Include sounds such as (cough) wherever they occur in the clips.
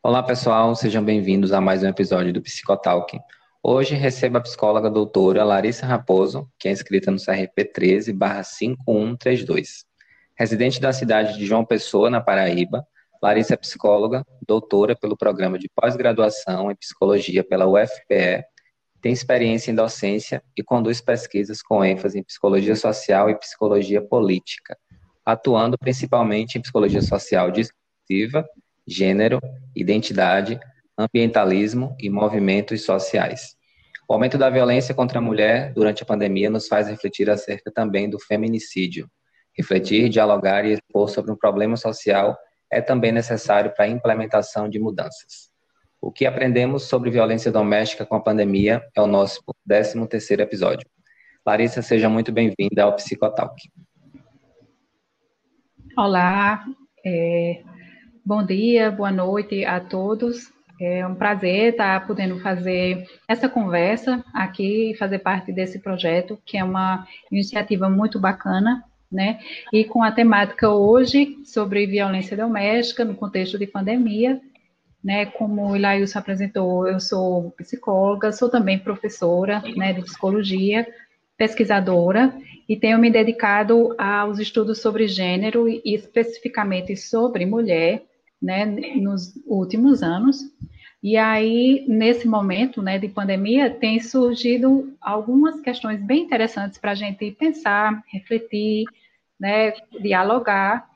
Olá, pessoal, sejam bem-vindos a mais um episódio do Psicotalk. Hoje recebo a psicóloga doutora Larissa Raposo, que é inscrita no CRP 13/5132. Residente da cidade de João Pessoa, na Paraíba, Larissa é psicóloga, doutora pelo programa de pós-graduação em psicologia pela UFPE, tem experiência em docência e conduz pesquisas com ênfase em psicologia social e psicologia política, atuando principalmente em psicologia social discursiva gênero, identidade, ambientalismo e movimentos sociais. O aumento da violência contra a mulher durante a pandemia nos faz refletir acerca também do feminicídio. Refletir, dialogar e expor sobre um problema social é também necessário para a implementação de mudanças. O que aprendemos sobre violência doméstica com a pandemia é o nosso 13º episódio. Larissa, seja muito bem-vinda ao Psicotalk. Olá, é, Bom dia, boa noite a todos. É um prazer estar podendo fazer essa conversa aqui e fazer parte desse projeto, que é uma iniciativa muito bacana, né? E com a temática hoje sobre violência doméstica no contexto de pandemia, né? Como o Ilailson apresentou, eu sou psicóloga, sou também professora, né, de psicologia, pesquisadora e tenho me dedicado aos estudos sobre gênero e especificamente sobre mulher né, nos últimos anos. E aí, nesse momento né, de pandemia, tem surgido algumas questões bem interessantes para a gente pensar, refletir, né, dialogar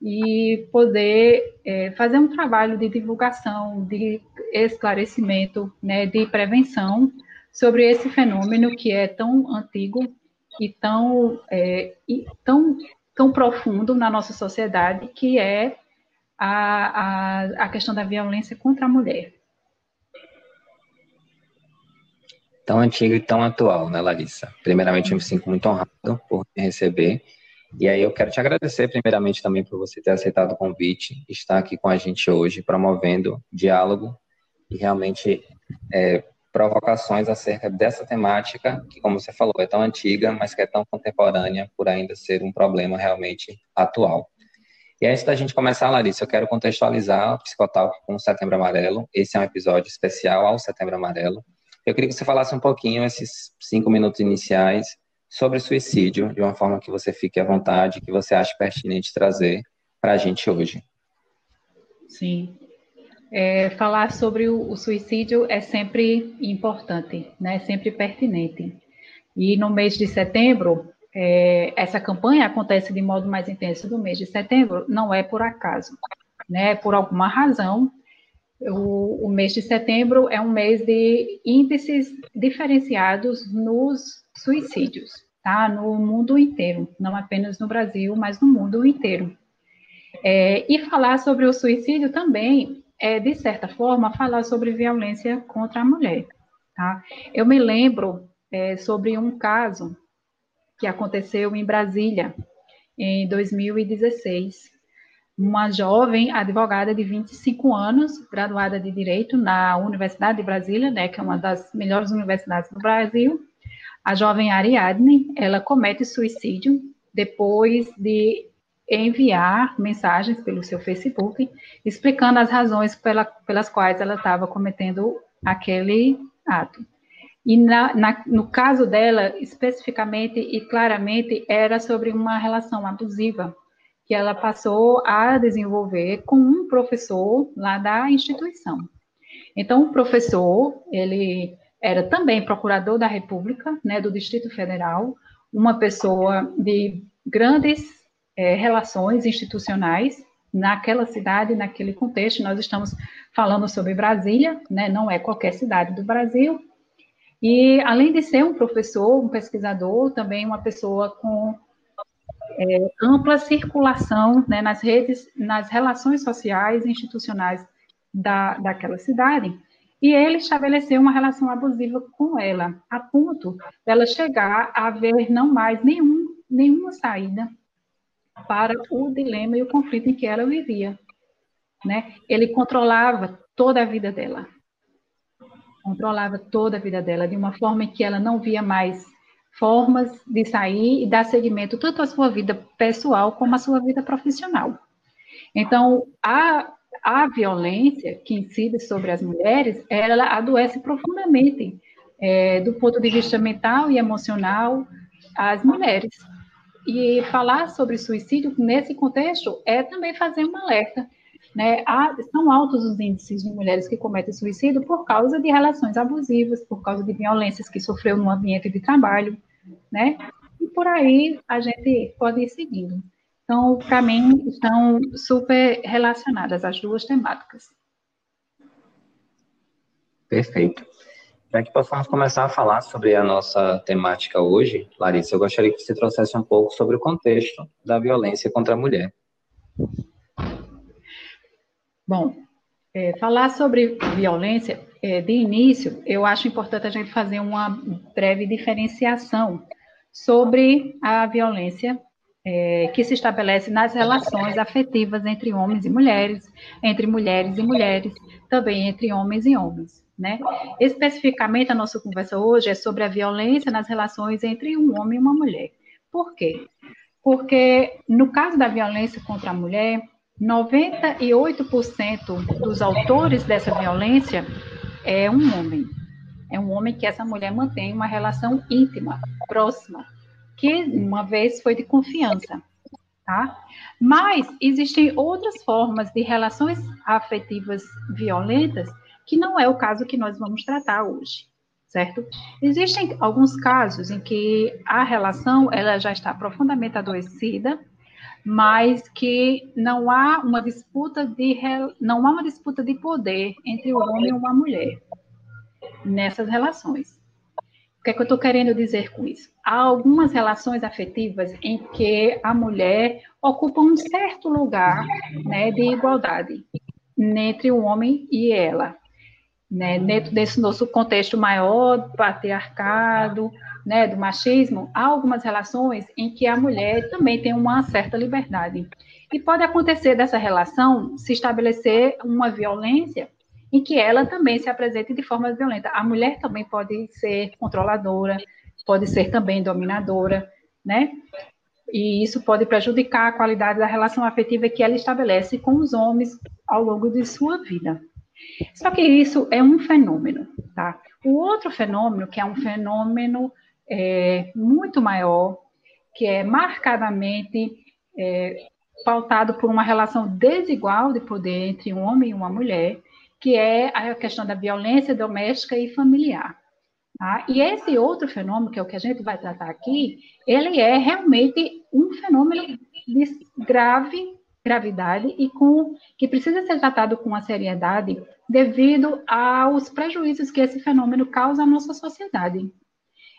e poder é, fazer um trabalho de divulgação, de esclarecimento, né, de prevenção sobre esse fenômeno que é tão antigo e tão, é, e tão, tão profundo na nossa sociedade, que é a, a, a questão da violência contra a mulher. Tão antigo e tão atual, né, Larissa? Primeiramente, eu me sinto muito honrado por me receber. E aí eu quero te agradecer, primeiramente, também por você ter aceitado o convite, estar aqui com a gente hoje, promovendo diálogo e realmente é, provocações acerca dessa temática, que, como você falou, é tão antiga, mas que é tão contemporânea por ainda ser um problema realmente atual. E antes da gente começar, Larissa, eu quero contextualizar o Psicotalk com o Setembro Amarelo. Esse é um episódio especial ao Setembro Amarelo. Eu queria que você falasse um pouquinho, esses cinco minutos iniciais, sobre suicídio, de uma forma que você fique à vontade, que você ache pertinente trazer para a gente hoje. Sim. É, falar sobre o, o, suicídio é sempre importante, né? sempre pertinente. E no mês de setembro, é, essa campanha acontece de modo mais intenso no mês de setembro, não é por acaso, né? Por alguma razão, o, o mês de setembro é um mês de índices diferenciados nos suicídios, tá? No mundo inteiro, não apenas no Brasil, mas no mundo inteiro. É, e falar sobre o suicídio também é, de certa forma, falar sobre violência contra a mulher, tá? Eu me lembro é, sobre um caso que aconteceu em Brasília, em 2016. Uma jovem advogada de 25 anos, graduada de Direito na Universidade de Brasília, né, que é uma das melhores universidades do Brasil. A jovem Ariadne, ela comete suicídio depois de enviar mensagens pelo seu Facebook, explicando as razões pela, pelas quais ela estava cometendo aquele ato. E na, na, no caso dela, especificamente e claramente, era sobre uma relação abusiva que ela passou a desenvolver com um professor lá da instituição. Então, o professor, ele era também procurador da República, né, do Distrito Federal, uma pessoa de grandes é, relações institucionais naquela cidade, naquele contexto. Nós estamos falando sobre Brasília, né, não é qualquer cidade do Brasil, e além de ser um professor, um pesquisador, também uma pessoa com é, ampla circulação né, nas redes, nas relações sociais e institucionais da, daquela cidade. E ele estabeleceu uma relação abusiva com ela, a ponto dela chegar a ver não mais nenhum, nenhuma saída para o dilema e o conflito em que ela vivia. Né? Ele controlava toda a vida dela controlava toda a vida dela de uma forma que ela não via mais formas de sair e dar seguimento tanto à sua vida pessoal como à sua vida profissional. Então, a, a violência que incide sobre as mulheres, ela adoece profundamente é, do ponto de vista mental e emocional as mulheres. E falar sobre suicídio nesse contexto é também fazer um alerta. Né? Há, são altos os índices de mulheres que cometem suicídio por causa de relações abusivas, por causa de violências que sofreu no ambiente de trabalho, né? E por aí a gente pode ir seguindo. Então, para mim, estão super relacionadas as duas temáticas. Perfeito. Para que possamos começar a falar sobre a nossa temática hoje, Larissa, eu gostaria que você trouxesse um pouco sobre o contexto da violência contra a mulher. Bom, é, falar sobre violência, é, de início, eu acho importante a gente fazer uma breve diferenciação sobre a violência é, que se estabelece nas relações afetivas entre homens e mulheres, entre mulheres e mulheres, também entre homens e homens. Né? Especificamente, a nossa conversa hoje é sobre a violência nas relações entre um homem e uma mulher. Por quê? Porque, no caso da violência contra a mulher, 98% dos autores dessa violência é um homem. É um homem que essa mulher mantém uma relação íntima, próxima, que uma vez foi de confiança, tá? Mas existem outras formas de relações afetivas violentas que não é o caso que nós vamos tratar hoje, certo? Existem alguns casos em que a relação ela já está profundamente adoecida, mas que não há uma disputa de não há uma disputa de poder entre o homem e uma mulher nessas relações que é que eu estou querendo dizer com isso? Há algumas relações afetivas em que a mulher ocupa um certo lugar né, de igualdade entre o homem e ela. Né, dentro desse nosso contexto maior, patriarcado, né, do machismo, há algumas relações em que a mulher também tem uma certa liberdade. E pode acontecer dessa relação se estabelecer uma violência em que ela também se apresente de forma violenta. A mulher também pode ser controladora, pode ser também dominadora, né? E isso pode prejudicar a qualidade da relação afetiva que ela estabelece com os homens ao longo de sua vida. Só que isso é um fenômeno, tá? O outro fenômeno, que é um fenômeno é, muito maior, que é marcadamente é, pautado por uma relação desigual de poder entre um homem e uma mulher, que é a questão da violência doméstica e familiar. Tá? E esse outro fenômeno, que é o que a gente vai tratar aqui, ele é realmente um fenômeno de grave gravidade e com que precisa ser tratado com a seriedade devido aos prejuízos que esse fenômeno causa à nossa sociedade.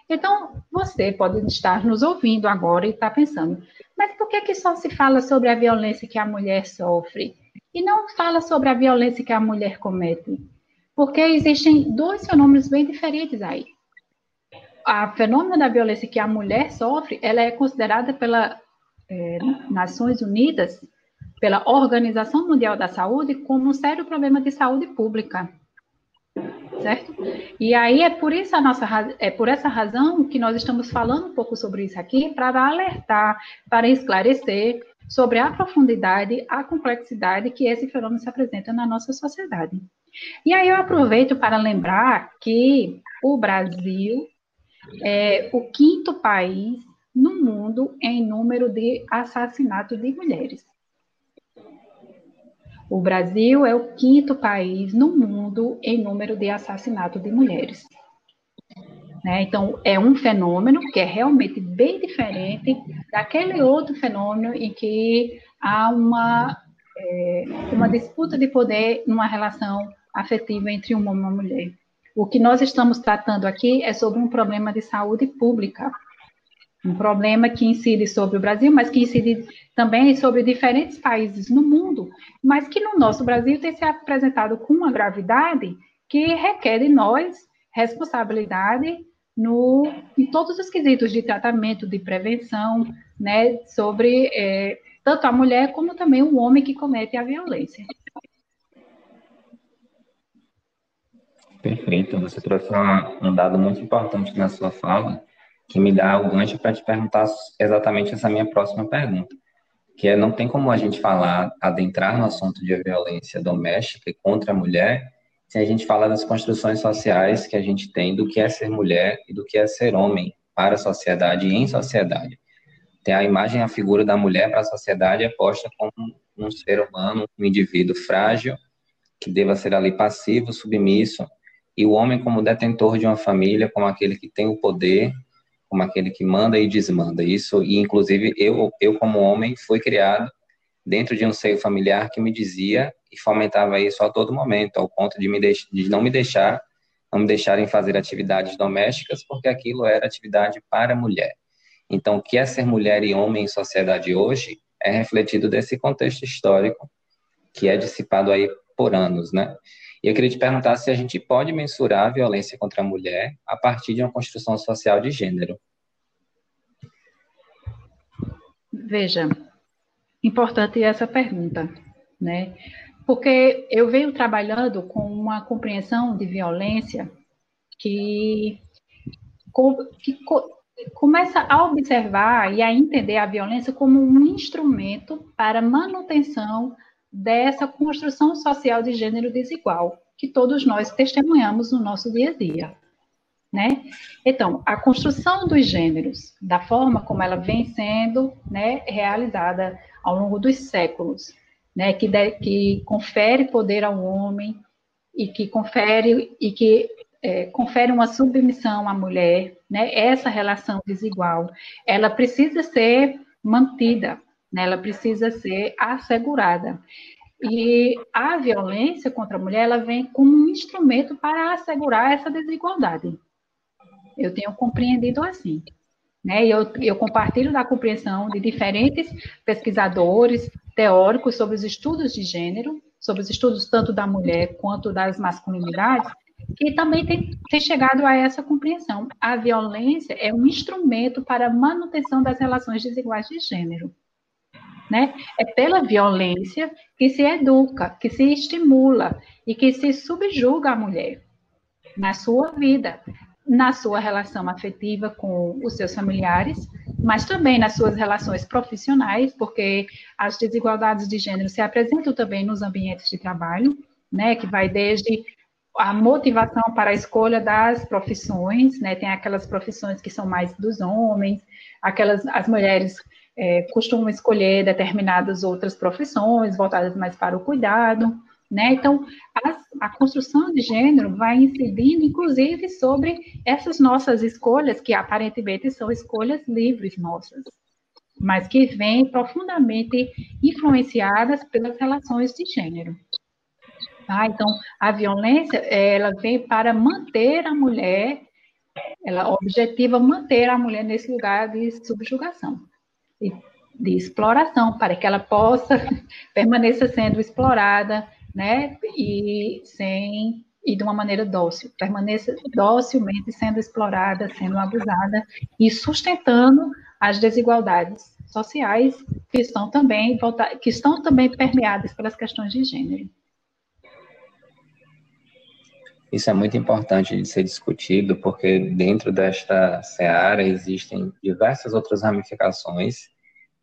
Então, você pode estar nos ouvindo agora e estar pensando, mas por que, que só se fala sobre a violência que a mulher sofre? e não fala sobre a violência que a mulher comete, porque existem dois fenômenos bem diferentes aí. A fenômeno da violência que a mulher sofre, ela é considerada pela é, Nações Unidas, pela Organização Mundial da Saúde, como um sério problema de saúde pública, certo? E aí é por isso a nossa é por essa razão que nós estamos falando um pouco sobre isso aqui para alertar, para esclarecer sobre a profundidade, a complexidade que esse fenômeno se apresenta na nossa sociedade. E aí eu aproveito para lembrar que o Brasil é o quinto país no mundo em número de assassinato de mulheres. O Brasil é o quinto país no mundo em número de assassinato de mulheres. Né? Então, é um fenômeno que é realmente bem diferente daquele outro fenômeno em que há uma, é, uma disputa de poder numa relação afetiva entre um homem e uma mulher. O que nós estamos tratando aqui é sobre um problema de saúde pública, um problema que incide sobre o Brasil, mas que incide também sobre diferentes países no mundo, mas que no nosso Brasil tem se apresentado com uma gravidade que requer de nós responsabilidade no, em todos os quesitos de tratamento, de prevenção, né, sobre é, tanto a mulher como também o homem que comete a violência. Perfeito, você trouxe um, dado muito importante na sua fala, que me dá o gancho para te perguntar exatamente essa minha próxima pergunta, que é não tem como a gente falar, adentrar no assunto de violência doméstica e contra a mulher, se a gente falar das construções sociais que a gente tem do que é ser mulher e do que é ser homem para a sociedade e em sociedade. Tem a imagem, a figura da mulher para a sociedade é posta como um ser humano, um indivíduo frágil, que deva ser ali passivo, submisso, e o homem como detentor de uma família, como aquele que tem o poder, como aquele que manda e desmanda. Isso, e inclusive eu, eu como homem, fui criado dentro de um seio familiar que me dizia e fomentava isso a todo momento, ao ponto de, me de não me deixar, não me deixarem fazer atividades domésticas, porque aquilo era atividade para mulher. Então, o que é ser mulher e homem em sociedade hoje é refletido desse contexto histórico que é dissipado aí por anos, né? E eu queria te perguntar se a gente pode mensurar a violência contra a mulher a partir de uma construção social de gênero. Veja, importante essa pergunta, né? Porque eu venho trabalhando com uma compreensão de violência que, que começa a observar e a entender a violência como um instrumento para manutenção dessa construção social de gênero desigual que todos nós testemunhamos no nosso dia a dia. Né? Então, a construção dos gêneros, da forma como ela vem sendo né, realizada ao longo dos séculos, né, que, de, que confere poder ao homem e que confere e que é, confere uma submissão à mulher, né, essa relação desigual, ela precisa ser mantida, né, ela precisa ser assegurada. E a violência contra a mulher, ela vem como um instrumento para assegurar essa desigualdade. Eu tenho compreendido assim. Né? E eu, eu compartilho da compreensão de diferentes pesquisadores, teóricos sobre os estudos de gênero, sobre os estudos tanto da mulher quanto das masculinidades, que também tem, tem chegado a essa compreensão. A violência é um instrumento para a manutenção das relações desiguais de gênero. Né? É pela violência que se educa, que se estimula e que se subjuga a mulher na sua vida, na sua relação afetiva com os seus familiares, mas também nas suas relações profissionais, porque as desigualdades de gênero se apresentam também nos ambientes de trabalho, né, que vai desde a motivação para a escolha das profissões, né, tem aquelas profissões que são mais dos homens, aquelas as mulheres é, costumam escolher determinadas outras profissões voltadas mais para o cuidado, né? Então, a, a, construção de gênero vai incidindo, inclusive, sobre essas nossas escolhas, que aparentemente são escolhas livres nossas, mas que vêm profundamente influenciadas pelas relações de gênero. Tá? Então, a violência, ela vem para manter a mulher, ela objetiva manter a mulher nesse lugar de subjugação de exploração, para que ela possa (laughs) permanecer sendo explorada, né, e sem e de uma maneira dócil, permaneça docilmente sendo explorada, sendo abusada e sustentando as desigualdades sociais que estão também que estão também permeadas pelas questões de gênero. Isso é muito importante de ser discutido, porque dentro desta seara existem diversas outras ramificações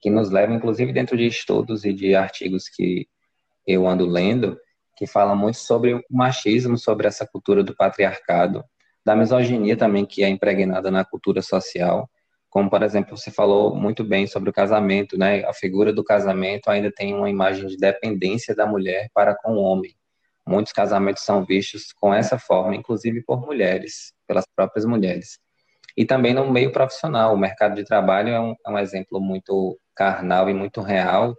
que nos levam, inclusive dentro de estudos e de artigos que eu ando lendo, que fala muito sobre o machismo, sobre essa cultura do patriarcado, da misoginia também que é impregnada na cultura social, como por exemplo você falou muito bem sobre o casamento, né? A figura do casamento ainda tem uma imagem de dependência da mulher para com o homem. Muitos casamentos são vistos com essa forma, inclusive por mulheres, pelas próprias mulheres. E também no meio profissional, o mercado de trabalho é um, é um exemplo muito carnal e muito real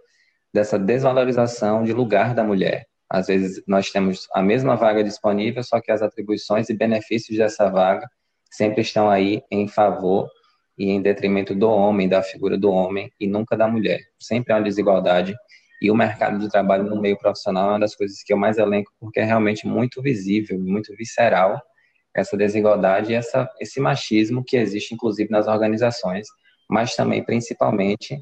dessa desvalorização de lugar da mulher. Às vezes nós temos a mesma vaga disponível, só que as atribuições e benefícios dessa vaga sempre estão aí em favor e em detrimento do homem, da figura do homem e nunca da mulher. Sempre há uma desigualdade e o mercado de trabalho no meio profissional é uma das coisas que eu mais elenco porque é realmente muito visível, muito visceral essa desigualdade e essa, esse machismo que existe inclusive nas organizações, mas também principalmente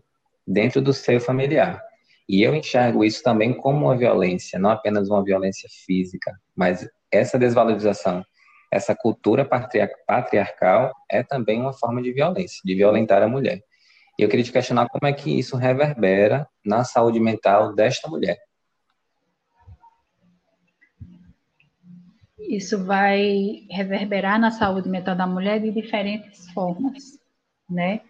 dentro do seio familiar. E eu enxergo isso também como uma violência, não apenas uma violência física, mas essa desvalorização, essa cultura patriarcal é também uma forma de violência, de violentar a mulher. E eu queria te questionar como é que isso reverbera na saúde mental desta mulher. Isso vai reverberar na saúde mental da mulher de diferentes formas, né?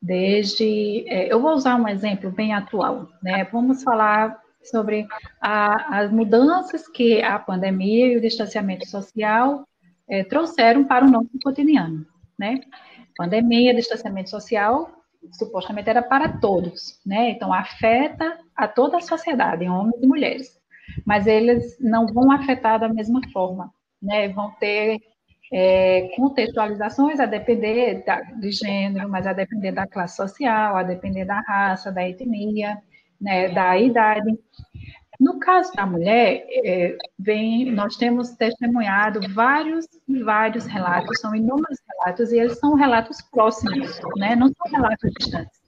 Desde, é, eu vou usar um exemplo bem atual, né? Vamos falar sobre a, as mudanças que a pandemia e o distanciamento social é, trouxeram para o nosso cotidiano, né? Pandemia, distanciamento social, supostamente era para todos, né? Então afeta a toda a sociedade, homens e mulheres, mas eles não vão afetar da mesma forma, né? Vão ter é, contextualizações a depender da, de gênero, mas a depender da classe social, a depender da raça, da etnia, né, da idade. No caso da mulher, é, vem, nós temos testemunhado vários e vários relatos, são inúmeros relatos, e eles são relatos próximos, né, não são relatos distantes,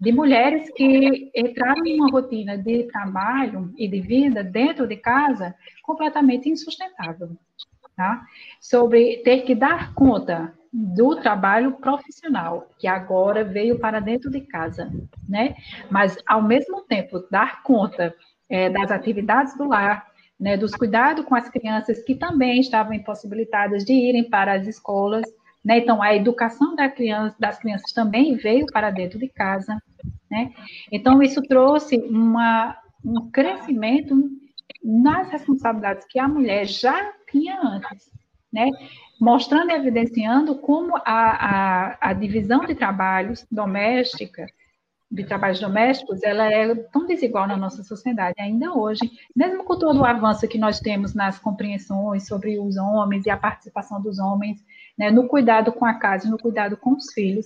de mulheres que entraram em uma rotina de trabalho e de vida dentro de casa completamente insustentável. Tá? Sobre ter que dar conta do trabalho profissional, que agora veio para dentro de casa, né? Mas, ao mesmo tempo, dar conta é, das atividades do lar, né, dos cuidados com as crianças que também estavam impossibilitadas de irem para as escolas, né? Então, a educação da criança, das crianças também veio para dentro de casa, né? Então, isso trouxe uma, um crescimento nas responsabilidades que a mulher já tinha antes, né? mostrando e evidenciando como a, a, a divisão de trabalhos doméstica, de trabalhos domésticos, ela é tão desigual na nossa sociedade ainda hoje, mesmo com todo o avanço que nós temos nas compreensões sobre os homens e a participação dos homens né, no cuidado com a casa e no cuidado com os filhos,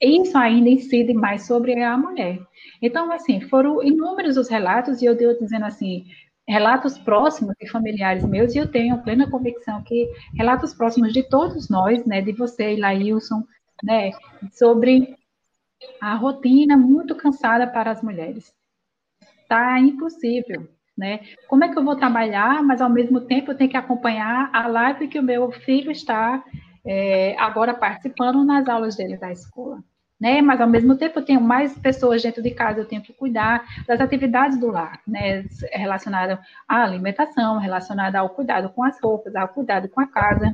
isso ainda incide mais sobre a mulher. Então, assim, foram inúmeros os relatos, e eu devo dizendo assim, relatos próximos de familiares meus, e eu tenho plena convicção que relatos próximos de todos nós, né, de você, Laílson, né, sobre a rotina muito cansada para as mulheres. Tá impossível, né? Como é que eu vou trabalhar, mas ao mesmo tempo eu tenho que acompanhar a live que o meu filho está é, agora participando nas aulas dele da escola né? Mas ao mesmo tempo eu tenho mais pessoas dentro de casa, eu tenho que cuidar das atividades do lar, né? Relacionada à alimentação, relacionada ao cuidado com as roupas, ao cuidado com a casa.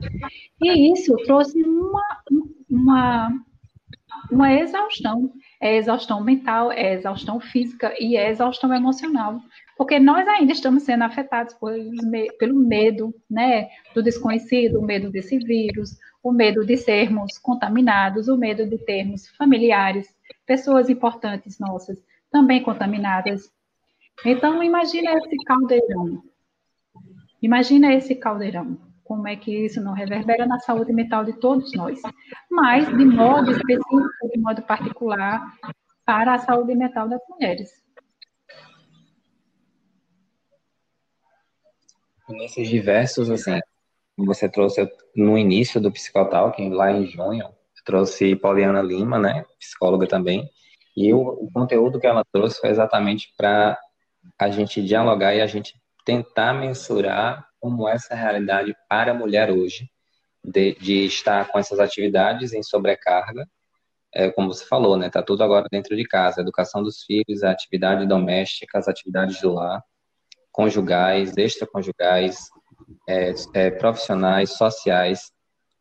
E isso trouxe uma, uma, uma exaustão. É exaustão mental, é exaustão física e é exaustão emocional. Porque nós ainda estamos sendo afetados pelo medo, né? Do desconhecido, o medo desse vírus, o medo de sermos contaminados, o medo de termos familiares, pessoas importantes nossas também contaminadas. Então, imagina esse caldeirão. Imagina esse caldeirão. Como é que isso não reverbera na saúde mental de todos nós. Mas, de modo específico, de modo particular, para a saúde mental das mulheres. Nesses diversos, assim, você trouxe no início do Psicotalk, lá em junho, trouxe Poliana Lima, né, psicóloga também, e o, o conteúdo que ela trouxe foi exatamente para a gente dialogar e a gente tentar mensurar como essa realidade para a mulher hoje, de, de estar com essas atividades em sobrecarga, é, como você falou, né, tá tudo agora dentro de casa, a educação dos filhos, a atividade doméstica, as atividades do lar, conjugais, extraconjugais, é, é, profissionais, sociais,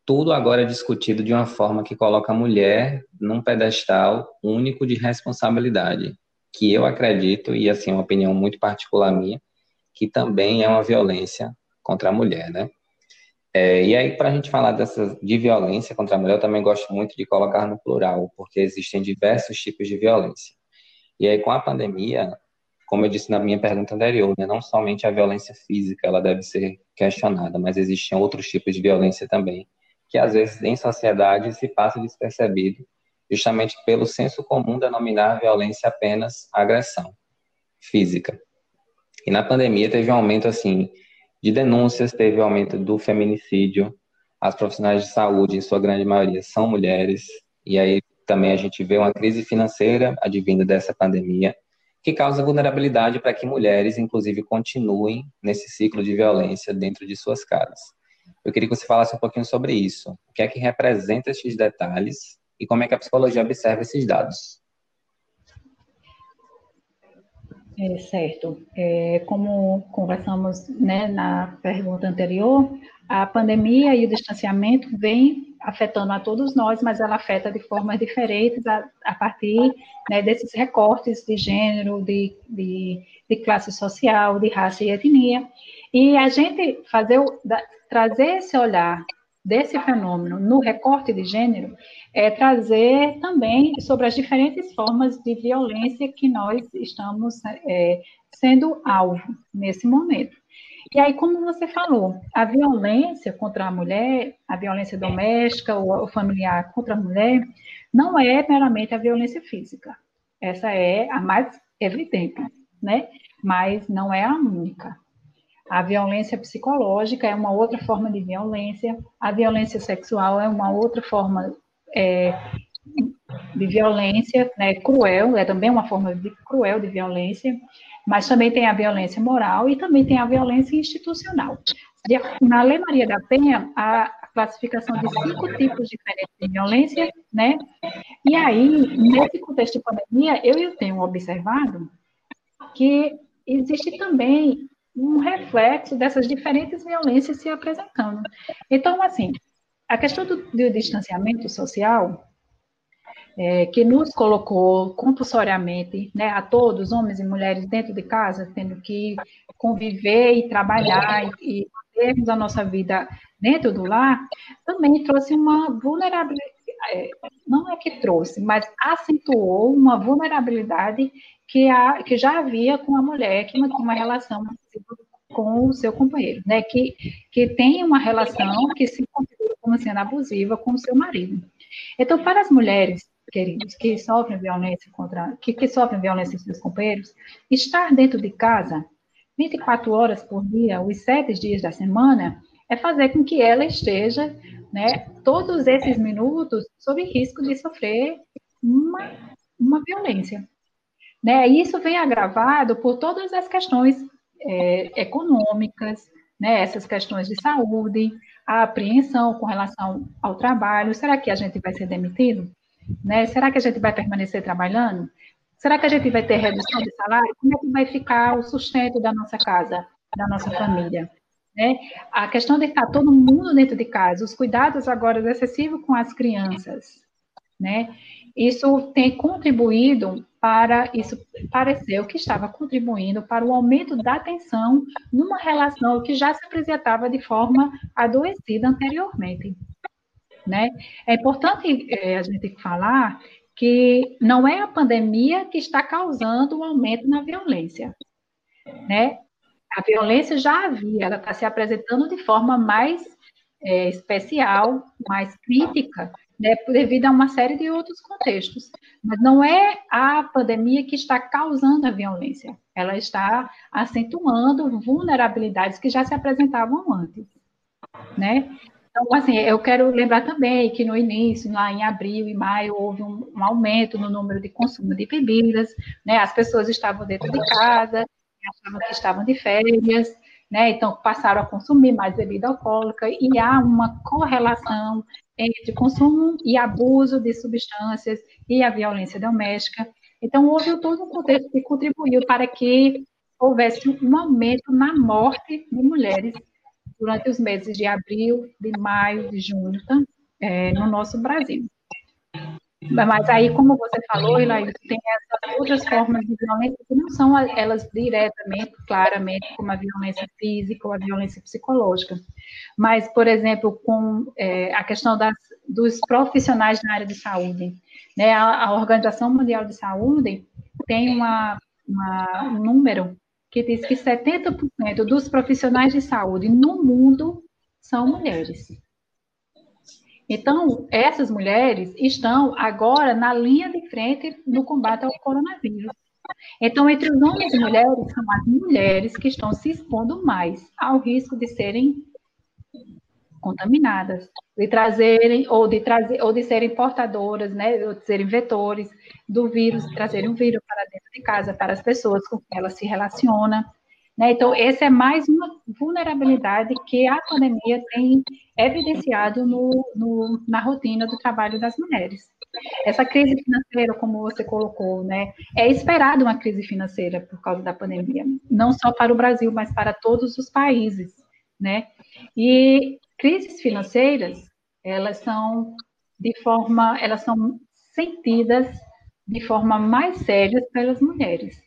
tudo agora é discutido de uma forma que coloca a mulher num pedestal único de responsabilidade, que eu acredito, e assim, uma opinião muito particular minha, que também é uma violência contra a mulher, né? É, e aí, para a gente falar dessa, de violência contra a mulher, eu também gosto muito de colocar no plural, porque existem diversos tipos de violência. E aí, com a pandemia, como eu disse na minha pergunta anterior, né, não somente a violência física ela deve ser questionada, mas existem outros tipos de violência também, que às vezes em sociedade se passa despercebido, justamente pelo senso comum denominar violência apenas agressão física. E na pandemia teve um aumento assim de denúncias, teve um aumento do feminicídio, as profissionais de saúde, em sua grande maioria, são mulheres, e aí também a gente vê uma crise financeira advinda dessa pandemia, que causa vulnerabilidade para que mulheres, inclusive, continuem nesse ciclo de violência dentro de suas casas. Eu queria que você falasse um pouquinho sobre isso. O que é que representa esses detalhes e como é que a psicologia observa esses dados? É, certo. É, como conversamos né, na pergunta anterior, a pandemia e o distanciamento vem afetando a todos nós, mas ela afeta de formas diferentes a, a partir né, desses recortes de gênero, de, de, de, classe social, de raça e etnia. E a gente fazer, trazer esse olhar desse fenômeno no recorte de gênero é trazer também sobre as diferentes formas de violência que nós estamos é, sendo alvo nesse momento. E aí, como você falou, a violência contra a mulher, a violência doméstica ou familiar contra a mulher, não é meramente a violência física. Essa é a mais evidente, né? Mas não é a única. A violência psicológica é uma outra forma de violência, a violência sexual é uma outra forma é, de violência, né, cruel, é também uma forma de, cruel de violência, mas também tem a violência moral e também tem a violência institucional. Na Lei Maria da Penha, a classificação de cinco tipos diferentes de violência, né? E aí, nesse contexto de pandemia, eu, eu tenho observado que existe também um reflexo dessas diferentes violências se apresentando. Então, assim, a questão do, do distanciamento social, é, que nos colocou compulsoriamente, né, a todos, homens e mulheres, dentro de casa, tendo que conviver e trabalhar e, e termos a nossa vida dentro do lar, também trouxe uma vulnerabilidade, é, não é que trouxe, mas acentuou uma vulnerabilidade que, a, que já havia com a mulher que mantinha uma relação com o seu companheiro, né? Que, que tem uma relação que se configura como sendo abusiva com o seu marido. Então, para as mulheres, queridos, que sofrem violência contra, que, que sofrem violência seus companheiros, estar dentro de casa 24 horas por dia, os sete dias da semana, é fazer com que ela esteja, né, todos esses minutos sob risco de sofrer uma, uma violência. Né? Isso vem agravado por todas as questões é, econômicas, né, essas questões de saúde, a apreensão com relação ao trabalho. Será que a gente vai ser demitido? Né? Será que a gente vai permanecer trabalhando? Será que a gente vai ter redução de salário? Como é que vai ficar o sustento da nossa casa, da nossa família? Né? A questão de estar todo mundo dentro de casa, os cuidados agora excessivos com as crianças, né? Isso tem contribuído para isso pareceu que estava contribuindo para o aumento da tensão numa relação que já se apresentava de forma adoecida anteriormente. Né? É importante é, a gente falar que não é a pandemia que está causando o aumento na violência. Né? A violência já havia, ela está se apresentando de forma mais é, especial, mais crítica, né, devido a uma série de outros contextos. Mas não é a pandemia que está causando a violência, ela está acentuando vulnerabilidades que já se apresentavam antes, né? Então, assim, eu quero lembrar também que no início, lá em abril e maio, houve um, um aumento no número de consumo de bebidas, né? As pessoas estavam dentro de casa, achavam que estavam de férias, né? Então passaram a consumir mais bebida alcoólica e há uma correlação entre consumo e abuso de substâncias e a violência doméstica. Então houve todo um contexto que contribuiu para que houvesse um aumento na morte de mulheres durante os meses de abril, de maio, de junho, é, no nosso Brasil. Mas aí, como você falou, Ilaí, tem essas outras formas de violência que não são elas diretamente, claramente, como a violência física ou a violência psicológica. Mas, por exemplo, com é, a questão das, dos profissionais na área de saúde. Né? A, a Organização Mundial de Saúde tem uma, uma, um número que diz que 70% dos profissionais de saúde no mundo são mulheres. Então, essas mulheres estão agora na linha de frente no combate ao coronavírus. Então, entre os homens e mulheres, são as mulheres que estão se expondo mais ao risco de serem contaminadas, de trazerem ou de trazer ou de serem portadoras, né, ou de serem vetores do vírus, trazerem o vírus para dentro de casa para as pessoas com quem ela se relaciona. Né? Então, essa é mais uma vulnerabilidade que a pandemia tem evidenciado no, no, na rotina do trabalho das mulheres. Essa crise financeira, como você colocou, né, é esperado uma crise financeira por causa da pandemia, não só para o Brasil, mas para todos os países, né? E crises financeiras, elas são de forma, elas são sentidas de forma mais séria pelas mulheres.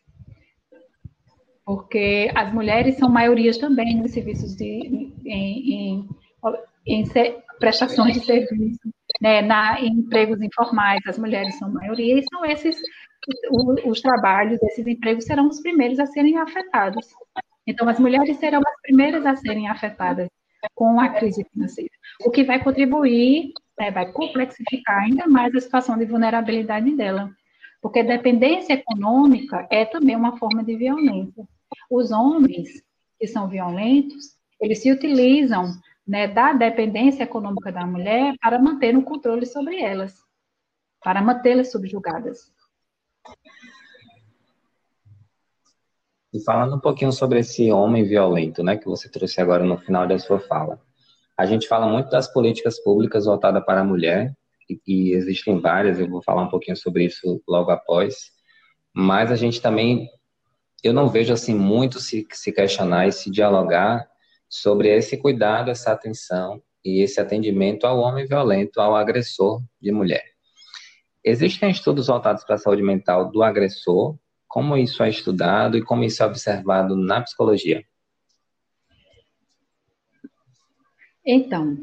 Porque as mulheres são maiorias também nos serviços de em, em, em prestações de serviço, né, na, em empregos informais, as mulheres são maioria, e são esses os, os trabalhos, esses empregos serão os primeiros a serem afetados. Então, as mulheres serão as primeiras a serem afetadas com a crise financeira, o que vai contribuir, né, vai complexificar ainda mais a situação de vulnerabilidade dela, porque dependência econômica é também uma forma de violência. Os homens que são violentos, eles se utilizam né, da dependência econômica da mulher para manter um controle sobre elas, para mantê-las subjugadas. E falando um pouquinho sobre esse homem violento, né, que você trouxe agora no final da sua fala. A gente fala muito das políticas públicas voltadas para a mulher, e, e existem várias, eu vou falar um pouquinho sobre isso logo após, mas a gente também, eu não vejo assim muito se, se questionar e se dialogar sobre esse cuidado, essa atenção e esse atendimento ao homem violento, ao agressor de mulher. Existem estudos voltados para a saúde mental do agressor, como isso é estudado e como isso é observado na psicologia? Então,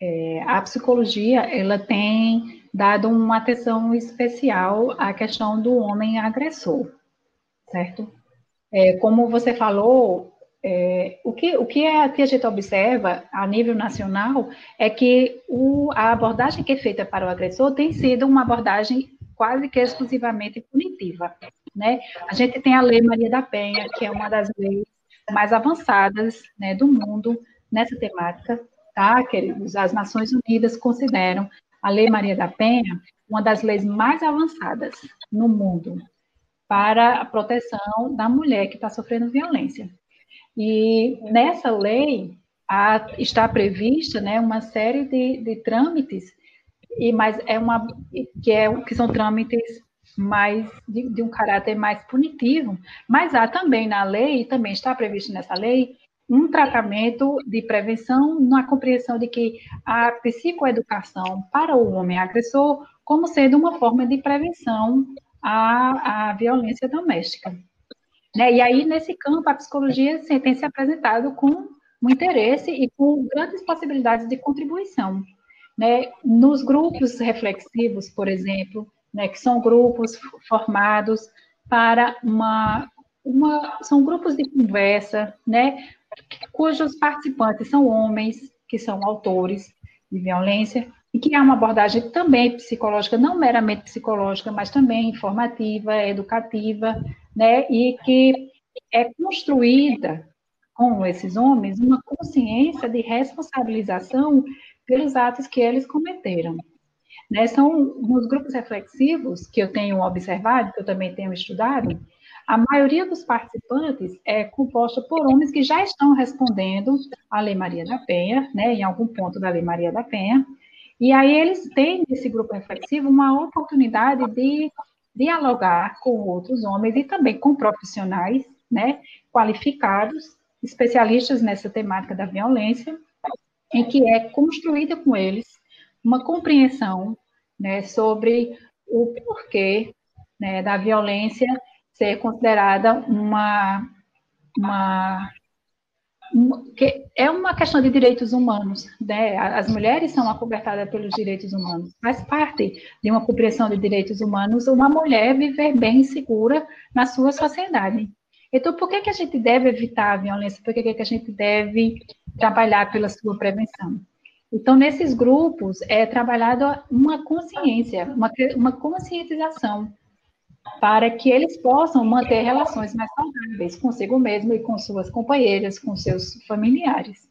é, a psicologia ela tem dado uma atenção especial à questão do homem agressor, certo? É, como você falou, é, o, que, o que, é, que a gente observa a nível nacional é que o, a abordagem que é feita para o agressor tem sido uma abordagem quase que exclusivamente punitiva. Né? A gente tem a Lei Maria da Penha, que é uma das leis mais avançadas né, do mundo nessa temática, tá? que as Nações Unidas consideram a Lei Maria da Penha uma das leis mais avançadas no mundo para a proteção da mulher que está sofrendo violência. E nessa lei a, está prevista né, uma série de, de trâmites, e mas é uma que, é, que são trâmites mais de, de, um caráter mais punitivo, mas há também na lei, também está previsto nessa lei, um tratamento de prevenção na compreensão de que a psicoeducação para o homem agressor como sendo uma forma de prevenção à, à violência doméstica. Né? E aí, nesse campo, a psicologia assim, tem se apresentado com um interesse e com grandes possibilidades de contribuição. Né? Nos grupos reflexivos, por exemplo, né, que são grupos formados para uma, uma são grupos de conversa, né, cujos participantes são homens que são autores de violência e que há uma abordagem também psicológica, não meramente psicológica, mas também informativa, educativa, né, e que é construída com esses homens uma consciência de responsabilização pelos atos que eles cometeram. Né, são nos grupos reflexivos que eu tenho observado, que eu também tenho estudado, a maioria dos participantes é composta por homens que já estão respondendo à Lei Maria da Penha, né, em algum ponto da Lei Maria da Penha, e aí eles têm, nesse grupo reflexivo, uma oportunidade de dialogar com outros homens e também com profissionais, né, qualificados, especialistas nessa temática da violência, em que é construída com eles uma compreensão, né, sobre o porquê né, da violência ser considerada uma, uma é uma questão de direitos humanos, né? As mulheres são acobertadas pelos direitos humanos. Faz parte de uma compreensão de direitos humanos uma mulher viver bem segura na sua sociedade. Então, por que, que a gente deve evitar a violência? Por que, que a gente deve trabalhar pela sua prevenção? Então, nesses grupos é trabalhado uma consciência, uma, uma conscientização para que eles possam manter relações mais saudáveis consigo mesmo e com suas companheiras, com seus familiares,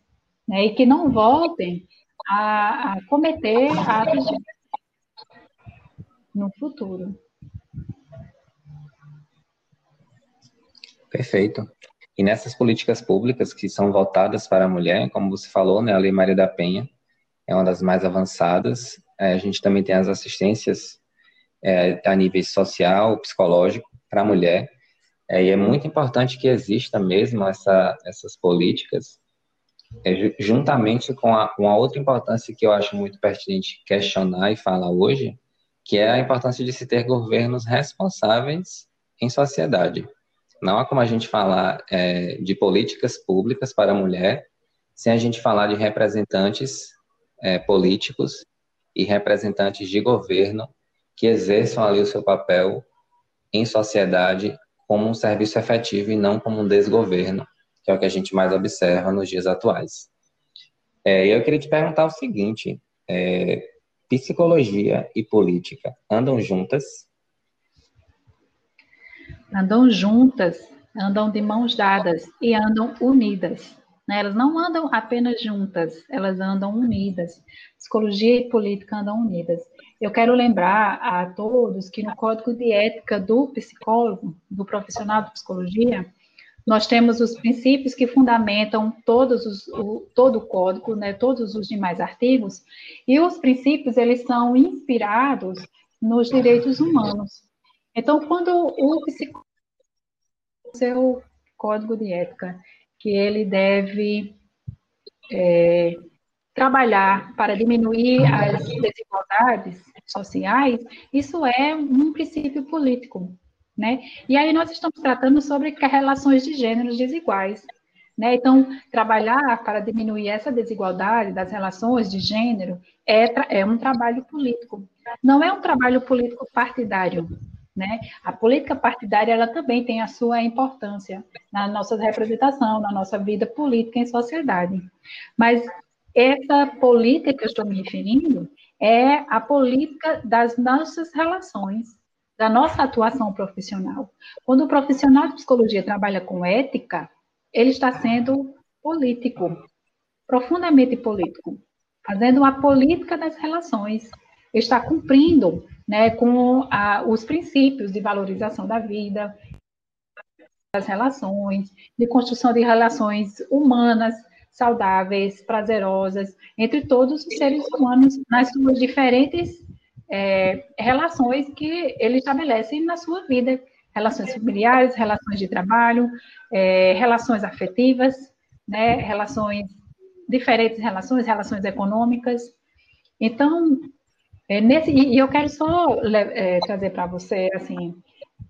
né? E que não voltem a, a cometer atos de no futuro. Perfeito. E nessas políticas públicas que são voltadas para a mulher, como você falou, né, a Lei Maria da Penha é uma das mais avançadas. É, a gente também tem as assistências é, a nível social, psicológico, para a mulher. É, e é muito importante que exista mesmo essa, essas políticas, é, juntamente com a, com a outra importância que eu acho muito pertinente questionar e falar hoje, que é a importância de se ter governos responsáveis em sociedade. Não há como a gente falar é, de políticas públicas para a mulher sem a gente falar de representantes é, políticos e representantes de governo que exerçam ali o seu papel em sociedade como um serviço efetivo e não como um desgoverno, que é o que a gente mais observa nos dias atuais. É, eu queria te perguntar o seguinte: é, psicologia e política andam juntas? Andam juntas, andam de mãos dadas e andam unidas. Né? Elas não andam apenas juntas, elas andam unidas. Psicologia e política andam unidas. Eu quero lembrar a todos que no Código de Ética do psicólogo, do profissional de psicologia, nós temos os princípios que fundamentam todos os, o, todo o código, né, todos os demais artigos, e os princípios eles são inspirados nos direitos humanos. Então, quando o psicólogo seu código de ética, que ele deve é, trabalhar para diminuir as desigualdades sociais, isso é um princípio político, né? E aí nós estamos tratando sobre relações de gêneros desiguais, né? Então, trabalhar para diminuir essa desigualdade das relações de gênero é, é um trabalho político. Não é um trabalho político partidário, né? A política partidária ela também tem a sua importância na nossa representação, na nossa vida política em sociedade. Mas essa política que eu estou me referindo é a política das nossas relações, da nossa atuação profissional. Quando o profissional de psicologia trabalha com ética, ele está sendo político, profundamente político, fazendo uma política das relações, está cumprindo né, com a, os princípios de valorização da vida, das relações, de construção de relações humanas, saudáveis, prazerosas, entre todos os seres humanos, nas suas diferentes é, relações que ele estabelece na sua vida, relações familiares, relações de trabalho, é, relações afetivas, né, relações, diferentes relações, relações econômicas. Então, é, nesse, e eu quero só é, trazer para você, assim,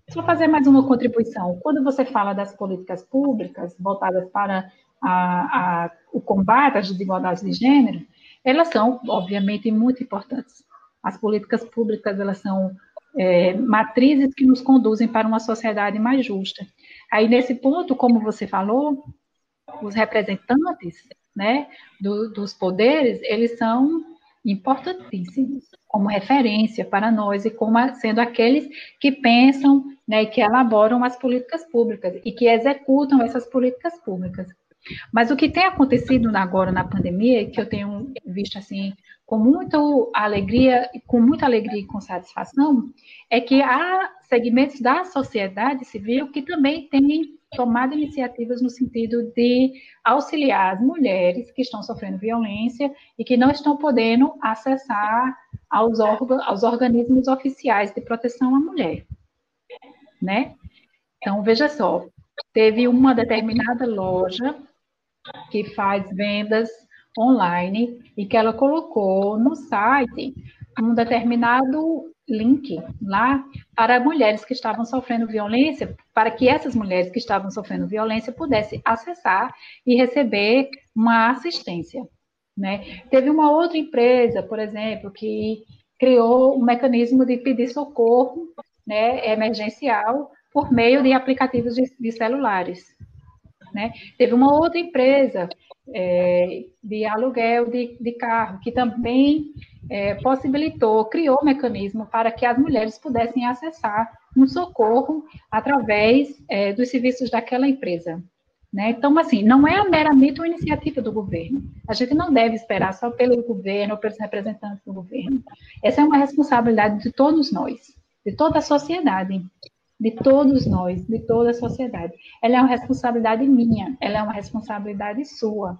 só fazer mais uma contribuição. Quando você fala das políticas públicas voltadas para a, a, o combate às desigualdades de gênero, elas são, obviamente, muito importantes. As políticas públicas, elas são é, matrizes que nos conduzem para uma sociedade mais justa. Aí, nesse ponto, como você falou, os representantes né, do, dos poderes, eles são importantíssimos como referência para nós e como sendo aqueles que pensam né, e que elaboram as políticas públicas e que executam essas políticas públicas. Mas o que tem acontecido agora na pandemia, que eu tenho visto assim com muita alegria, com muita alegria e com satisfação, é que há segmentos da sociedade civil que também têm tomado iniciativas no sentido de auxiliar as mulheres que estão sofrendo violência e que não estão podendo acessar aos, aos organismos oficiais de proteção à mulher, né? Então, veja só, teve uma determinada loja que faz vendas online e que ela colocou no site um determinado link lá para mulheres que estavam sofrendo violência, para que essas mulheres que estavam sofrendo violência pudessem acessar e receber uma assistência. Né? Teve uma outra empresa, por exemplo, que criou um mecanismo de pedir socorro né, emergencial por meio de aplicativos de, de celulares. Né? Teve uma outra empresa é, de aluguel de, de carro que também é, possibilitou, criou um mecanismo para que as mulheres pudessem acessar um socorro através é, dos serviços daquela empresa. Né? Então, assim, não é meramente uma iniciativa do governo. A gente não deve esperar só pelo governo ou pelos representantes do governo. Essa é uma responsabilidade de todos nós, de toda a sociedade, de todos nós, de toda a sociedade. Ela é uma responsabilidade minha, ela é uma responsabilidade sua.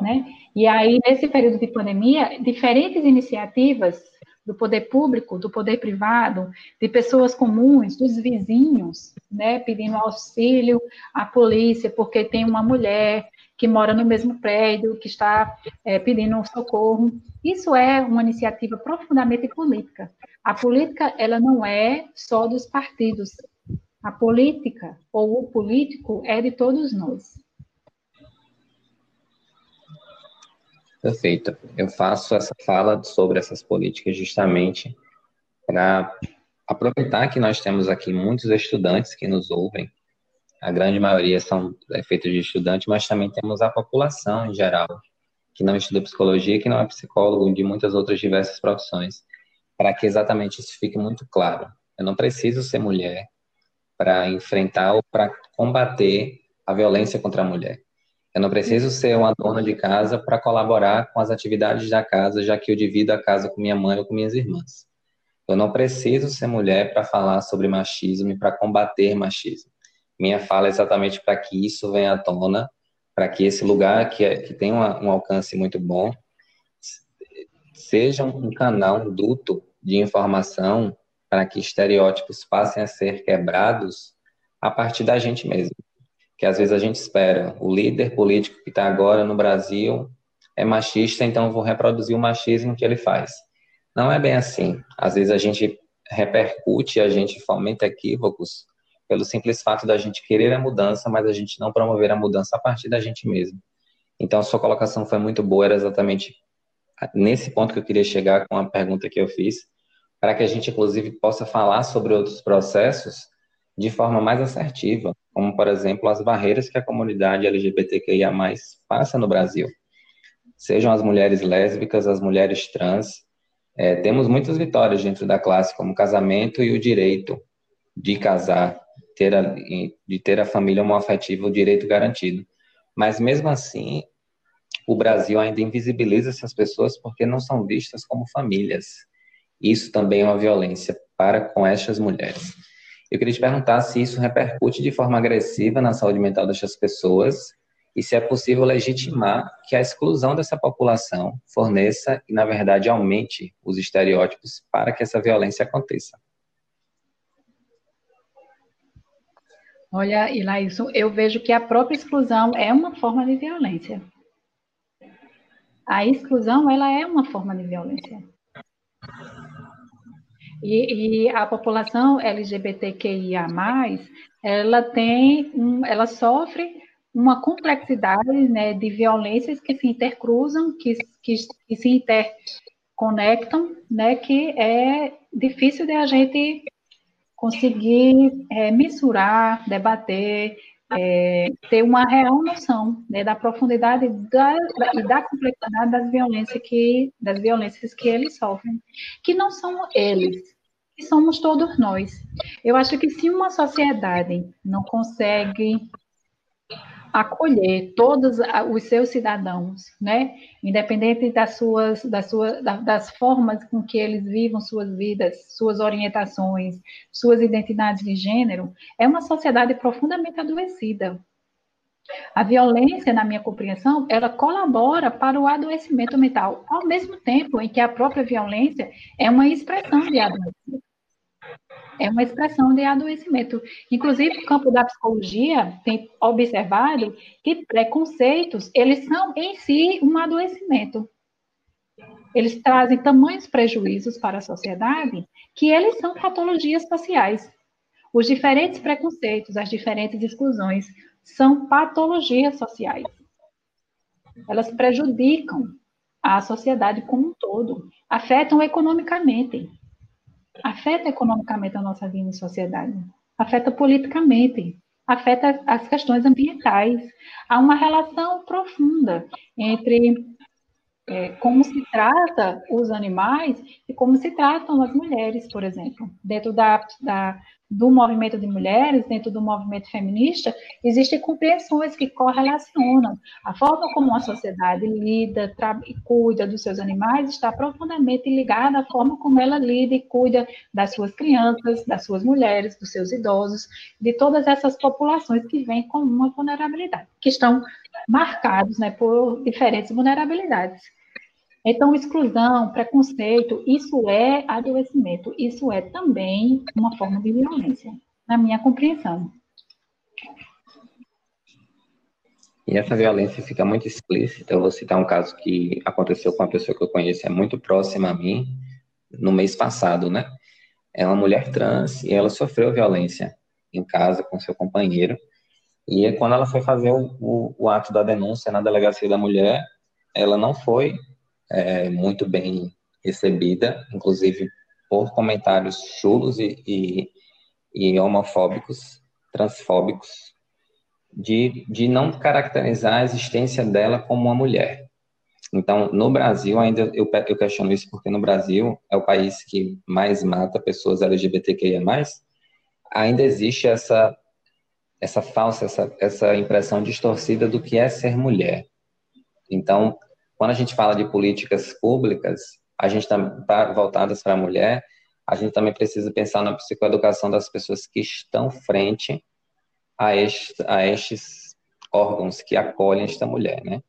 Né? E aí, nesse período de pandemia, diferentes iniciativas do poder público, do poder privado, de pessoas comuns, dos vizinhos, né, pedindo auxílio à polícia porque tem uma mulher que mora no mesmo prédio, que está é, pedindo socorro. Isso é uma iniciativa profundamente política. A política, ela não é só dos partidos. A política, ou o político, é de todos nós. Perfeito. Eu faço essa fala sobre essas políticas justamente para aproveitar que nós temos aqui muitos estudantes que nos ouvem. A grande maioria são é, feitos de estudantes, mas também temos a população em geral que não estuda psicologia, que não é psicólogo, de muitas outras diversas profissões, para que exatamente isso fique muito claro. Eu não preciso ser mulher para enfrentar ou para combater a violência contra a mulher. Eu não preciso ser uma dona de casa para colaborar com as atividades da casa, já que eu divido a casa com minha mãe ou com minhas irmãs. Eu não preciso ser mulher para falar sobre machismo e para combater machismo. Minha fala é exatamente para que isso venha à tona, para que esse lugar que, é, que tem uma, um alcance muito bom seja um canal, um duto de informação para que estereótipos passem a ser quebrados a partir da gente mesmo que às vezes a gente espera. O líder político que está agora no Brasil é machista, então vou reproduzir o machismo que ele faz. Não é bem assim. Às vezes a gente repercute, a gente fomenta equívocos pelo simples fato da gente querer a mudança, mas a gente não promover a mudança a partir da gente mesmo. Então, sua colocação foi muito boa, era exatamente nesse ponto que eu queria chegar com a pergunta que eu fiz, para que a gente, inclusive, possa falar sobre outros processos de forma mais assertiva, como, por exemplo, as barreiras que a comunidade LGBTQIA+, passa no Brasil. Sejam as mulheres lésbicas, as mulheres trans, é, temos muitas vitórias dentro da classe, como casamento e o direito de casar, ter a, de ter a família homoafetiva, o direito garantido. Mas, mesmo assim, o Brasil ainda invisibiliza essas pessoas porque não são vistas como famílias. Isso também é uma violência para com estas mulheres. Eu queria te perguntar se isso repercute de forma agressiva na saúde mental dessas pessoas e se é possível legitimar que a exclusão dessa população forneça e, na verdade, aumente os estereótipos para que essa violência aconteça. Olha, Ilaíson, eu vejo que a própria exclusão é uma forma de violência. A exclusão, ela é uma forma de violência. E, e, a população LGBTQIA+, ela tem, um, ela sofre uma complexidade né, de violências que se intercruzam, que, que, que se interconectam, né, que é difícil de a gente conseguir é, mensurar, debater, é, ter uma real noção né, da profundidade da, da, e da complexidade das violências que das violências que eles sofrem, que não são eles, que somos todos nós. Eu acho que se uma sociedade não consegue acolher todos os seus cidadãos, né, independente das suas, das suas, das formas com que eles vivam suas vidas, suas orientações, suas identidades de gênero, é uma sociedade profundamente adoecida. A violência, na minha compreensão, ela colabora para o adoecimento mental, ao mesmo tempo em que a própria violência é uma expressão de adoecimento é uma expressão de adoecimento. Inclusive, o campo da psicologia tem observado que preconceitos, eles são em si um adoecimento. Eles trazem tamanhos prejuízos para a sociedade que eles são patologias sociais. Os diferentes preconceitos, as diferentes exclusões são patologias sociais. Elas prejudicam a sociedade como um todo, afetam economicamente, afeta economicamente a nossa vida em sociedade, afeta politicamente, afeta as questões ambientais. Há uma relação profunda entre é, como se trata os animais e como se tratam as mulheres, por exemplo. Dentro da, da do movimento de mulheres, dentro do movimento feminista, existem compreensões que correlacionam. A forma como a sociedade lida e cuida dos seus animais está profundamente ligada à forma como ela lida e cuida das suas crianças, das suas mulheres, dos seus idosos, de todas essas populações que vêm com uma vulnerabilidade, que estão marcados né, por diferentes vulnerabilidades. Então, exclusão, preconceito, isso é adoecimento, isso é também uma forma de violência, na minha compreensão. E essa violência fica muito explícita. Eu vou citar um caso que aconteceu com uma pessoa que eu conheço, é muito próxima a mim, no mês passado, né? É uma mulher trans e ela sofreu violência em casa com seu companheiro. E quando ela foi fazer o, o, o ato da denúncia na delegacia da mulher, ela não foi é, muito bem recebida, inclusive por comentários chulos e, e, e homofóbicos, transfóbicos, de, de não caracterizar a existência dela como uma mulher. Então, no Brasil, ainda eu, eu questiono isso porque no Brasil é o país que mais mata pessoas LGBTQIA+, ainda existe essa, essa falsa, essa, essa impressão distorcida do que é ser mulher. Então, quando a gente fala de políticas públicas, a gente está voltadas para a mulher, a gente também precisa pensar na psicoeducação das pessoas que estão frente a, este, a estes órgãos que acolhem esta mulher, né?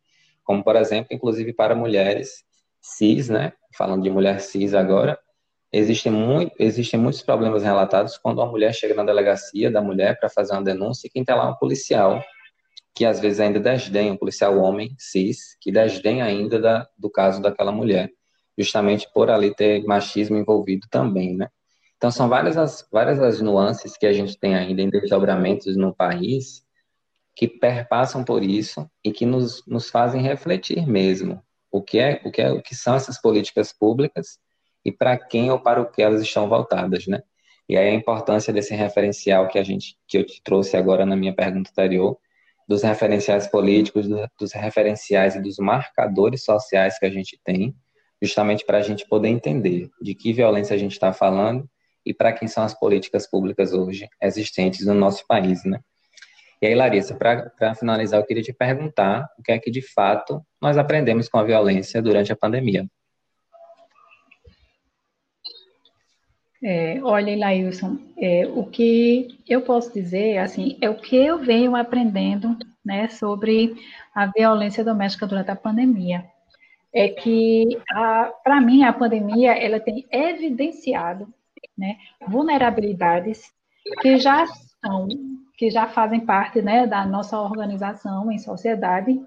Como, por exemplo, inclusive para mulheres cis, né? Falando de mulher cis agora, existem, muito, existem muitos problemas relatados quando uma mulher chega na delegacia da mulher para fazer uma denúncia e quem está lá é um policial, que às vezes ainda desdenha, um policial homem, cis, que desdenha ainda da, do caso daquela mulher, justamente por ali ter machismo envolvido também, né? Então, são várias as, várias as nuances que a gente tem ainda em desdobramentos no país que perpassam por isso e que nos, nos fazem refletir mesmo o que, é, o, que é, o que são essas políticas públicas e para quem ou para o que elas estão voltadas, né? E aí a importância desse referencial que a gente que eu te trouxe agora na minha pergunta anterior, dos referenciais políticos, dos referenciais e dos marcadores sociais que a gente tem, justamente para a gente poder entender de que violência a gente está falando e para quem são as políticas públicas hoje existentes no nosso país, né? E aí, Larissa, para finalizar, eu queria te perguntar o que é que, de fato, nós aprendemos com a violência durante a pandemia. É, olha, Lailson, é, o que eu posso dizer, assim, é o que eu venho aprendendo, né, sobre a violência doméstica durante a pandemia. É que, para mim, a pandemia, ela tem evidenciado né, vulnerabilidades que já são, que já fazem parte né, da nossa organização em sociedade,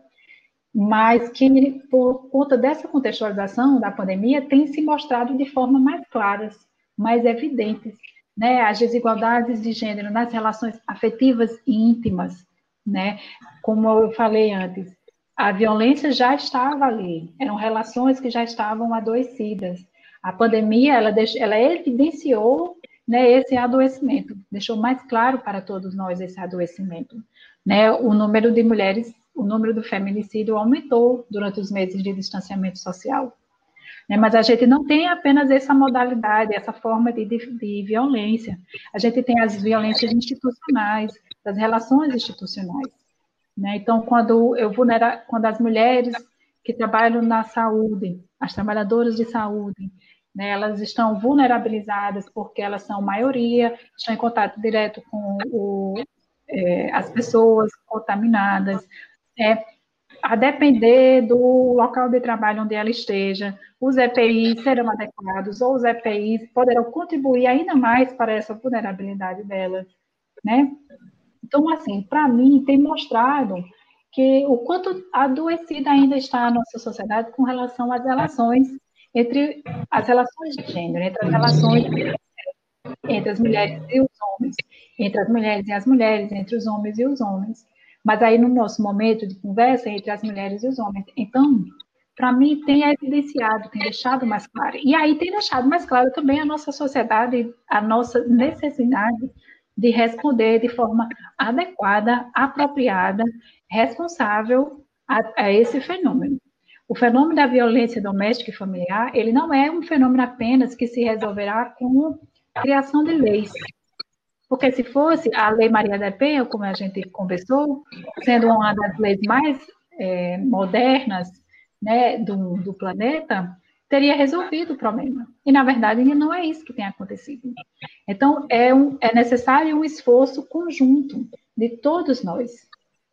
mas que, por conta dessa contextualização da pandemia, tem se mostrado de forma mais claras, mais evidentes, né, as desigualdades de gênero nas relações afetivas e íntimas, né, como eu falei antes, a violência já estava ali, eram relações que já estavam adoecidas, a pandemia, ela, deixou, ela evidenciou né, esse adoecimento, deixou mais claro para todos nós esse adoecimento. Né? O número de mulheres, o número do feminicídio aumentou durante os meses de distanciamento social. Né? Mas a gente não tem apenas essa modalidade, essa forma de, de, de violência. A gente tem as violências institucionais, das relações institucionais. Né? Então, quando eu vulnera, quando as mulheres que trabalham na saúde, as trabalhadoras de saúde, né, elas estão vulnerabilizadas porque elas são maioria, estão em contato direto com o, é, as pessoas contaminadas. É, a depender do local de trabalho onde ela esteja, os EPIs serão adequados, ou os EPIs poderão contribuir ainda mais para essa vulnerabilidade delas, né? Então, assim, para mim, tem mostrado que o quanto adoecida ainda está a nossa sociedade com relação às relações entre as relações de gênero, entre as relações entre as mulheres e os homens, entre as mulheres e as mulheres, entre os homens e os homens. Mas aí no nosso momento de conversa entre as mulheres e os homens, então, para mim tem evidenciado, tem deixado mais claro. E aí tem deixado mais claro também a nossa sociedade, a nossa necessidade de responder de forma adequada, apropriada, responsável a, a esse fenômeno. O fenômeno da violência doméstica e familiar, ele não é um fenômeno apenas que se resolverá com criação de leis. Porque se fosse a Lei Maria da Penha, como a gente conversou, sendo uma das leis mais é, modernas né, do, do planeta, teria resolvido o problema. E, na verdade, não é isso que tem acontecido. Então, é, um, é necessário um esforço conjunto de todos nós,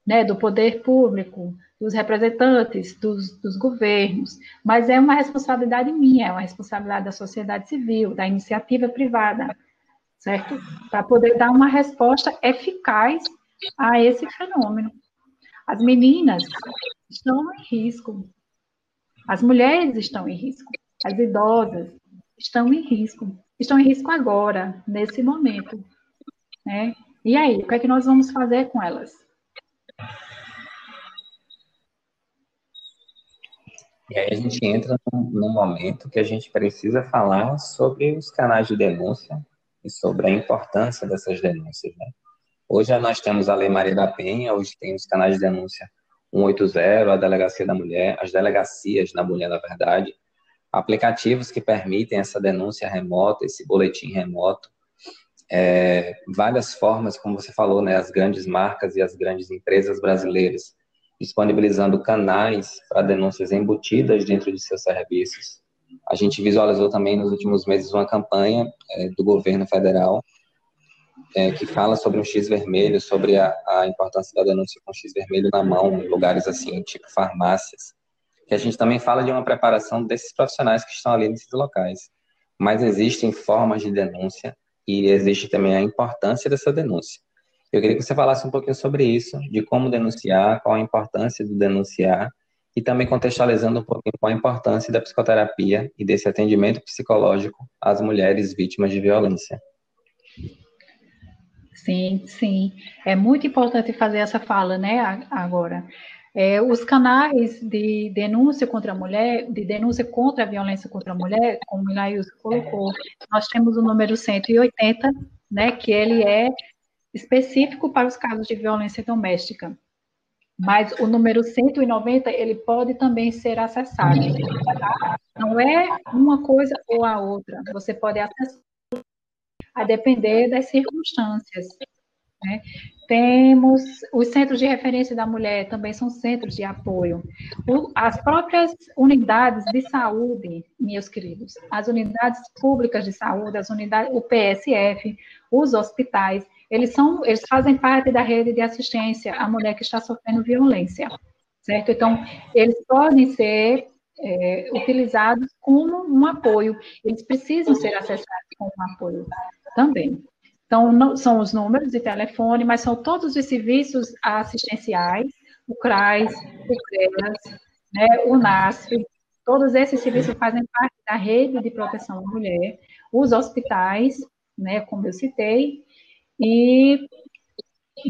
né, do poder público, dos representantes, dos, dos, governos, mas é uma responsabilidade minha, é uma responsabilidade da sociedade civil, da iniciativa privada, certo? Para poder dar uma resposta eficaz a esse fenômeno. As meninas estão em risco, as mulheres estão em risco, as idosas estão em risco, estão em risco agora, nesse momento, né? E aí, o que é que nós vamos fazer com elas? E aí a gente entra num, momento que a gente precisa falar sobre os canais de denúncia e sobre a importância dessas denúncias, né? Hoje nós temos a Lei Maria da Penha, hoje tem os canais de denúncia 180, a Delegacia da Mulher, as delegacias da mulher, na verdade, aplicativos que permitem essa denúncia remota, esse boletim remoto, é, várias formas, como você falou, né, as grandes marcas e as grandes empresas brasileiras disponibilizando canais para denúncias embutidas dentro de seus serviços. A gente visualizou também nos últimos meses uma campanha é, do governo federal é, que fala sobre um X vermelho, sobre a, a importância da denúncia com X vermelho na mão, em lugares assim, tipo farmácias. Que a gente também fala de uma preparação desses profissionais que estão ali nesses locais. Mas existem formas de denúncia e existe também a importância dessa denúncia. Eu queria que você falasse um pouquinho sobre isso, de como denunciar, qual a importância do denunciar, e também contextualizando um pouquinho qual a importância da psicoterapia e desse atendimento psicológico às mulheres vítimas de violência. Sim, sim. É muito importante fazer essa fala, né, agora. É, os canais de denúncia contra a mulher, de denúncia contra a violência contra a mulher, como o Ilaíus colocou, nós temos o número 180, né, que ele é específico para os casos de violência doméstica. Mas o número 190, ele pode também ser acessado. Tá? Não é uma coisa ou a outra. Você pode acessar a depender das circunstâncias. Né? Temos os centros de referência da mulher, também são centros de apoio. O, as próprias unidades de saúde, meus queridos, as unidades públicas de saúde, as unidades, o PSF, os hospitais, eles, são, eles fazem parte da rede de assistência à mulher que está sofrendo violência, certo? Então, eles podem ser é, utilizados como um apoio, eles precisam ser acessados como um apoio também. Então, não, são os números de telefone, mas são todos os serviços assistenciais, o CRAS, o CREAS, né, o NASF, todos esses serviços fazem parte da rede de proteção à mulher, os hospitais, né, como eu citei, e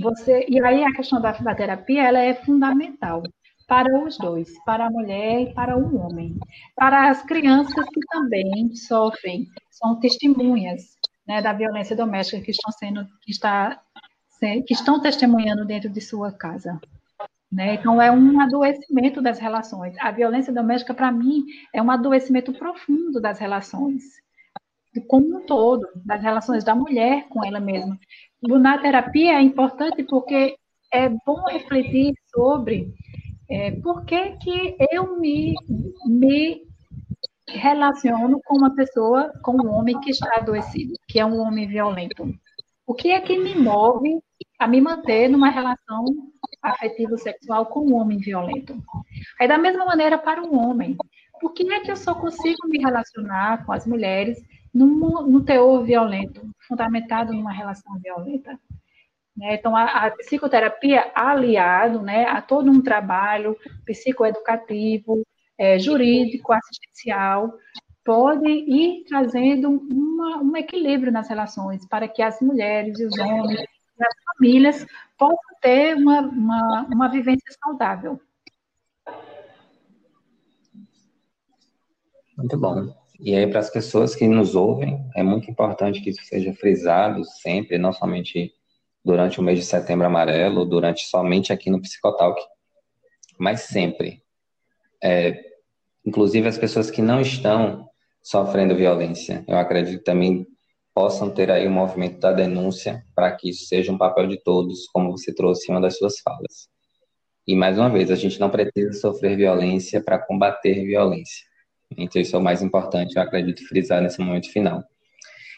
você e aí a questão da, da terapia ela é fundamental para os dois, para a mulher e para o homem, para as crianças que também sofrem, são testemunhas né, da violência doméstica que estão sendo, que está, que estão testemunhando dentro de sua casa. Né? Então, é um adoecimento das relações. A violência doméstica, para mim, é um adoecimento profundo das relações, como um todo, das relações da mulher com ela mesma. Na terapia é importante porque é bom refletir sobre é, por que, que eu me, me relaciono com uma pessoa, com um homem que está adoecido, que é um homem violento. O que é que me move a me manter numa relação afetivo sexual com um homem violento? É da mesma maneira para um homem. Por que é que eu só consigo me relacionar com as mulheres num, num teor violento, fundamentado numa relação violenta? Né? Então, a, a, psicoterapia aliado né, a todo um trabalho psicoeducativo, é, jurídico, assistencial, pode ir trazendo uma, um equilíbrio nas relações para que as mulheres e os homens e as famílias possam ter uma, uma, uma vivência saudável. Muito bom. E aí, para as pessoas que nos ouvem, é muito importante que isso seja frisado sempre, não somente durante o mês de setembro amarelo, durante somente aqui no Psicotalk, mas sempre é, inclusive as pessoas que não estão sofrendo violência. Eu acredito também possam ter aí o movimento da denúncia para que isso seja um papel de todos, como você trouxe em uma das suas falas. E mais uma vez, a gente não precisa sofrer violência para combater violência. Então, isso é o mais importante, eu acredito, frisar nesse momento final.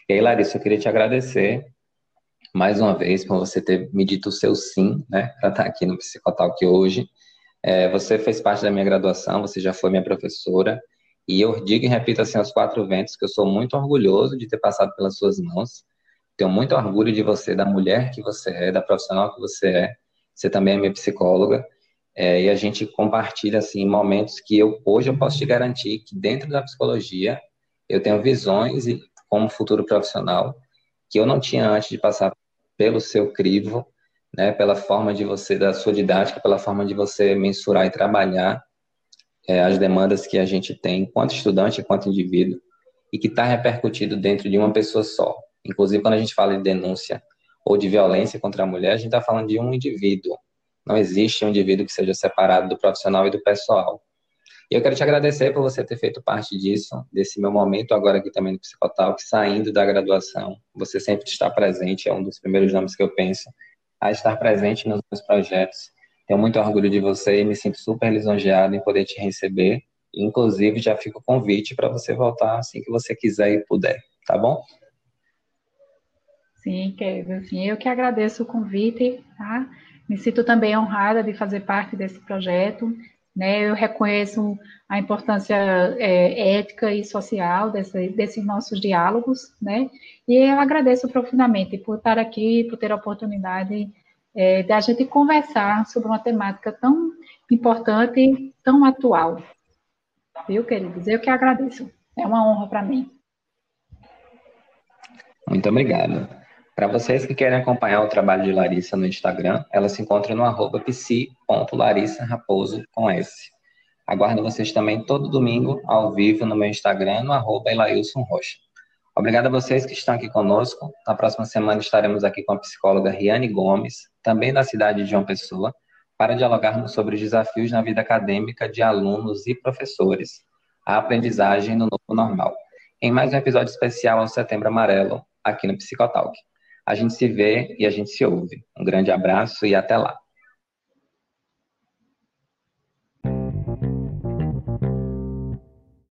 E aí, Larissa, eu queria te agradecer mais uma vez, por você ter me dito o seu sim, né, para estar aqui no Psicotalk hoje. É, você fez parte da minha graduação, você já foi minha professora, e eu digo e repito assim aos quatro ventos que eu sou muito orgulhoso de ter passado pelas suas mãos. Tenho muito orgulho de você, da mulher que você é, da profissional que você é. Você também é minha psicóloga. É, e a gente compartilha assim momentos que eu hoje eu posso te garantir que dentro da psicologia eu tenho visões e como futuro profissional que eu não tinha antes de passar pelo seu crivo, né, pela forma de você da sua didática, pela forma de você mensurar e trabalhar é, as demandas que a gente tem, enquanto estudante, enquanto indivíduo, e que está repercutido dentro de uma pessoa só. Inclusive, quando a gente fala de denúncia ou de violência contra a mulher, a gente está falando de um indivíduo. Não existe um indivíduo que seja separado do profissional e do pessoal. E eu quero te agradecer por você ter feito parte disso, desse meu momento agora aqui também no Psicotalk, saindo da graduação. Você sempre está presente, é um dos primeiros nomes que eu penso a estar presente nos meus projetos tenho muito orgulho de você e me sinto super lisonjeado em poder te receber. Inclusive, já fica o convite para você voltar assim que você quiser e puder, tá bom? Sim, querido. Sim, eu que agradeço o convite, tá? Me sinto também honrada de fazer parte desse projeto. Né? Eu reconheço a importância é, ética e social desse, desses nossos diálogos, né? E eu agradeço profundamente por estar aqui, por ter a oportunidade é, da gente conversar sobre uma temática tão importante, tão atual. Viu, queridos? Eu que agradeço. É uma honra para mim. Muito obrigado. Para vocês que querem acompanhar o trabalho de Larissa no Instagram, ela se encontra no arroba com S. Aguardo vocês também todo domingo, ao vivo, no meu Instagram, no arroba Rocha. Obrigado a vocês que estão aqui conosco. Na próxima semana estaremos aqui com a psicóloga Riane Gomes, também da cidade de João Pessoa, para dialogarmos sobre os desafios na vida acadêmica de alunos e professores, a aprendizagem no novo normal, em mais um episódio especial ao Setembro Amarelo, aqui no Psicotalk. A gente se vê e a gente se ouve. Um grande abraço e até lá.